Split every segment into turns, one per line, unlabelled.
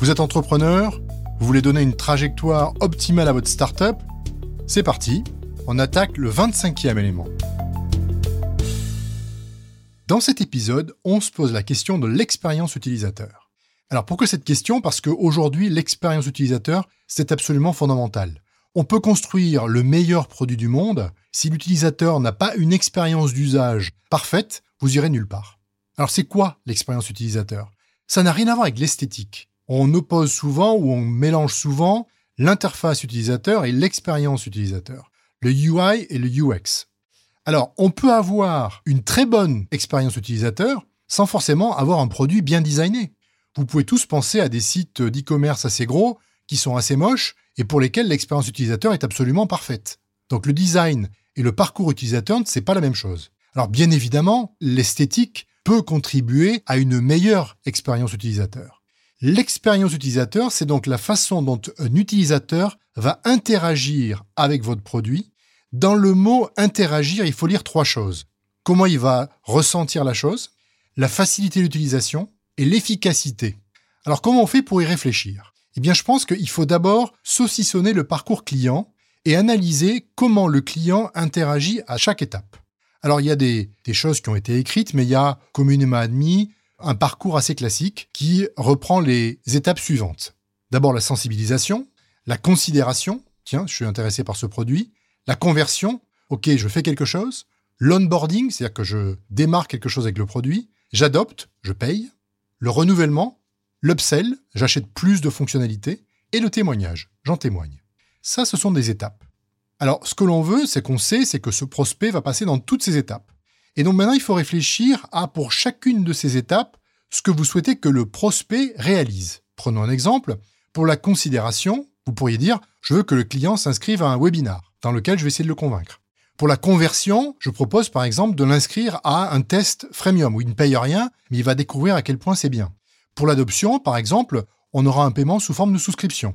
Vous êtes entrepreneur Vous voulez donner une trajectoire optimale à votre startup C'est parti, on attaque le 25e élément. Dans cet épisode, on se pose la question de l'expérience utilisateur. Alors pourquoi cette question? Parce qu'aujourd'hui, l'expérience utilisateur, c'est absolument fondamental. On peut construire le meilleur produit du monde, si l'utilisateur n'a pas une expérience d'usage parfaite, vous irez nulle part. Alors c'est quoi l'expérience utilisateur? Ça n'a rien à voir avec l'esthétique on oppose souvent ou on mélange souvent l'interface utilisateur et l'expérience utilisateur, le UI et le UX. Alors, on peut avoir une très bonne expérience utilisateur sans forcément avoir un produit bien designé. Vous pouvez tous penser à des sites d'e-commerce assez gros qui sont assez moches et pour lesquels l'expérience utilisateur est absolument parfaite. Donc le design et le parcours utilisateur, c'est pas la même chose. Alors bien évidemment, l'esthétique peut contribuer à une meilleure expérience utilisateur. L'expérience utilisateur, c'est donc la façon dont un utilisateur va interagir avec votre produit. Dans le mot interagir, il faut lire trois choses. Comment il va ressentir la chose, la facilité d'utilisation et l'efficacité. Alors comment on fait pour y réfléchir? Eh bien je pense qu'il faut d'abord saucissonner le parcours client et analyser comment le client interagit à chaque étape. Alors il y a des, choses qui ont été écrites, mais il y a communément admis un parcours assez classique qui reprend les étapes suivantes. D'abord la sensibilisation, la considération, tiens, je suis intéressé par ce produit, la conversion, ok, je fais quelque chose, l'onboarding, c'est-à-dire que je démarre quelque chose avec le produit, j'adopte, je paye, le renouvellement, l'upsell, j'achète plus de fonctionnalités, et le témoignage, j'en témoigne. Ça, ce sont des étapes. Alors, ce que l'on veut, c'est qu'on sait, c'est que ce prospect va passer dans toutes ces étapes. Et donc maintenant, il faut réfléchir à, pour chacune de ces étapes, ce que vous souhaitez que le prospect réalise. Prenons un exemple. Pour la considération, vous pourriez dire, je veux que le client s'inscrive à un webinar dans lequel je vais essayer de le convaincre. Pour la conversion, je propose par exemple de l'inscrire à un test freemium où il ne paye rien, mais il va découvrir à quel point c'est bien. Pour l'adoption, par exemple, on aura un paiement sous forme de souscription.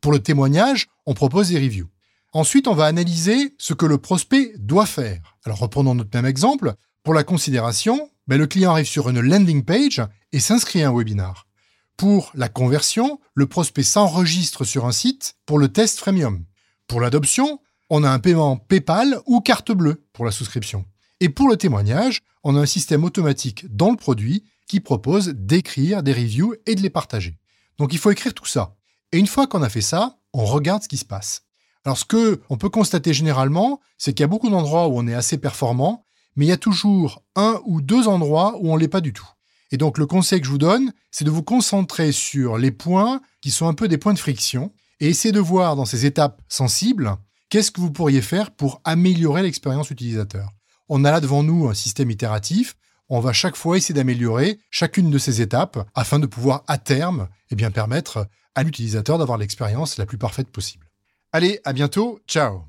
Pour le témoignage, on propose des reviews. Ensuite, on va analyser ce que le prospect doit faire. Alors reprenons notre même exemple. Pour la considération, ben, le client arrive sur une landing page et s'inscrit à un webinar. Pour la conversion, le prospect s'enregistre sur un site pour le test freemium. Pour l'adoption, on a un paiement PayPal ou carte bleue pour la souscription. Et pour le témoignage, on a un système automatique dans le produit qui propose d'écrire des reviews et de les partager. Donc il faut écrire tout ça. Et une fois qu'on a fait ça, on regarde ce qui se passe. Alors ce que on peut constater généralement, c'est qu'il y a beaucoup d'endroits où on est assez performant, mais il y a toujours un ou deux endroits où on l'est pas du tout. Et donc le conseil que je vous donne, c'est de vous concentrer sur les points qui sont un peu des points de friction et essayer de voir dans ces étapes sensibles qu'est-ce que vous pourriez faire pour améliorer l'expérience utilisateur. On a là devant nous un système itératif, on va chaque fois essayer d'améliorer chacune de ces étapes afin de pouvoir à terme eh bien, permettre à l'utilisateur d'avoir l'expérience la plus parfaite possible. Allez, à bientôt, ciao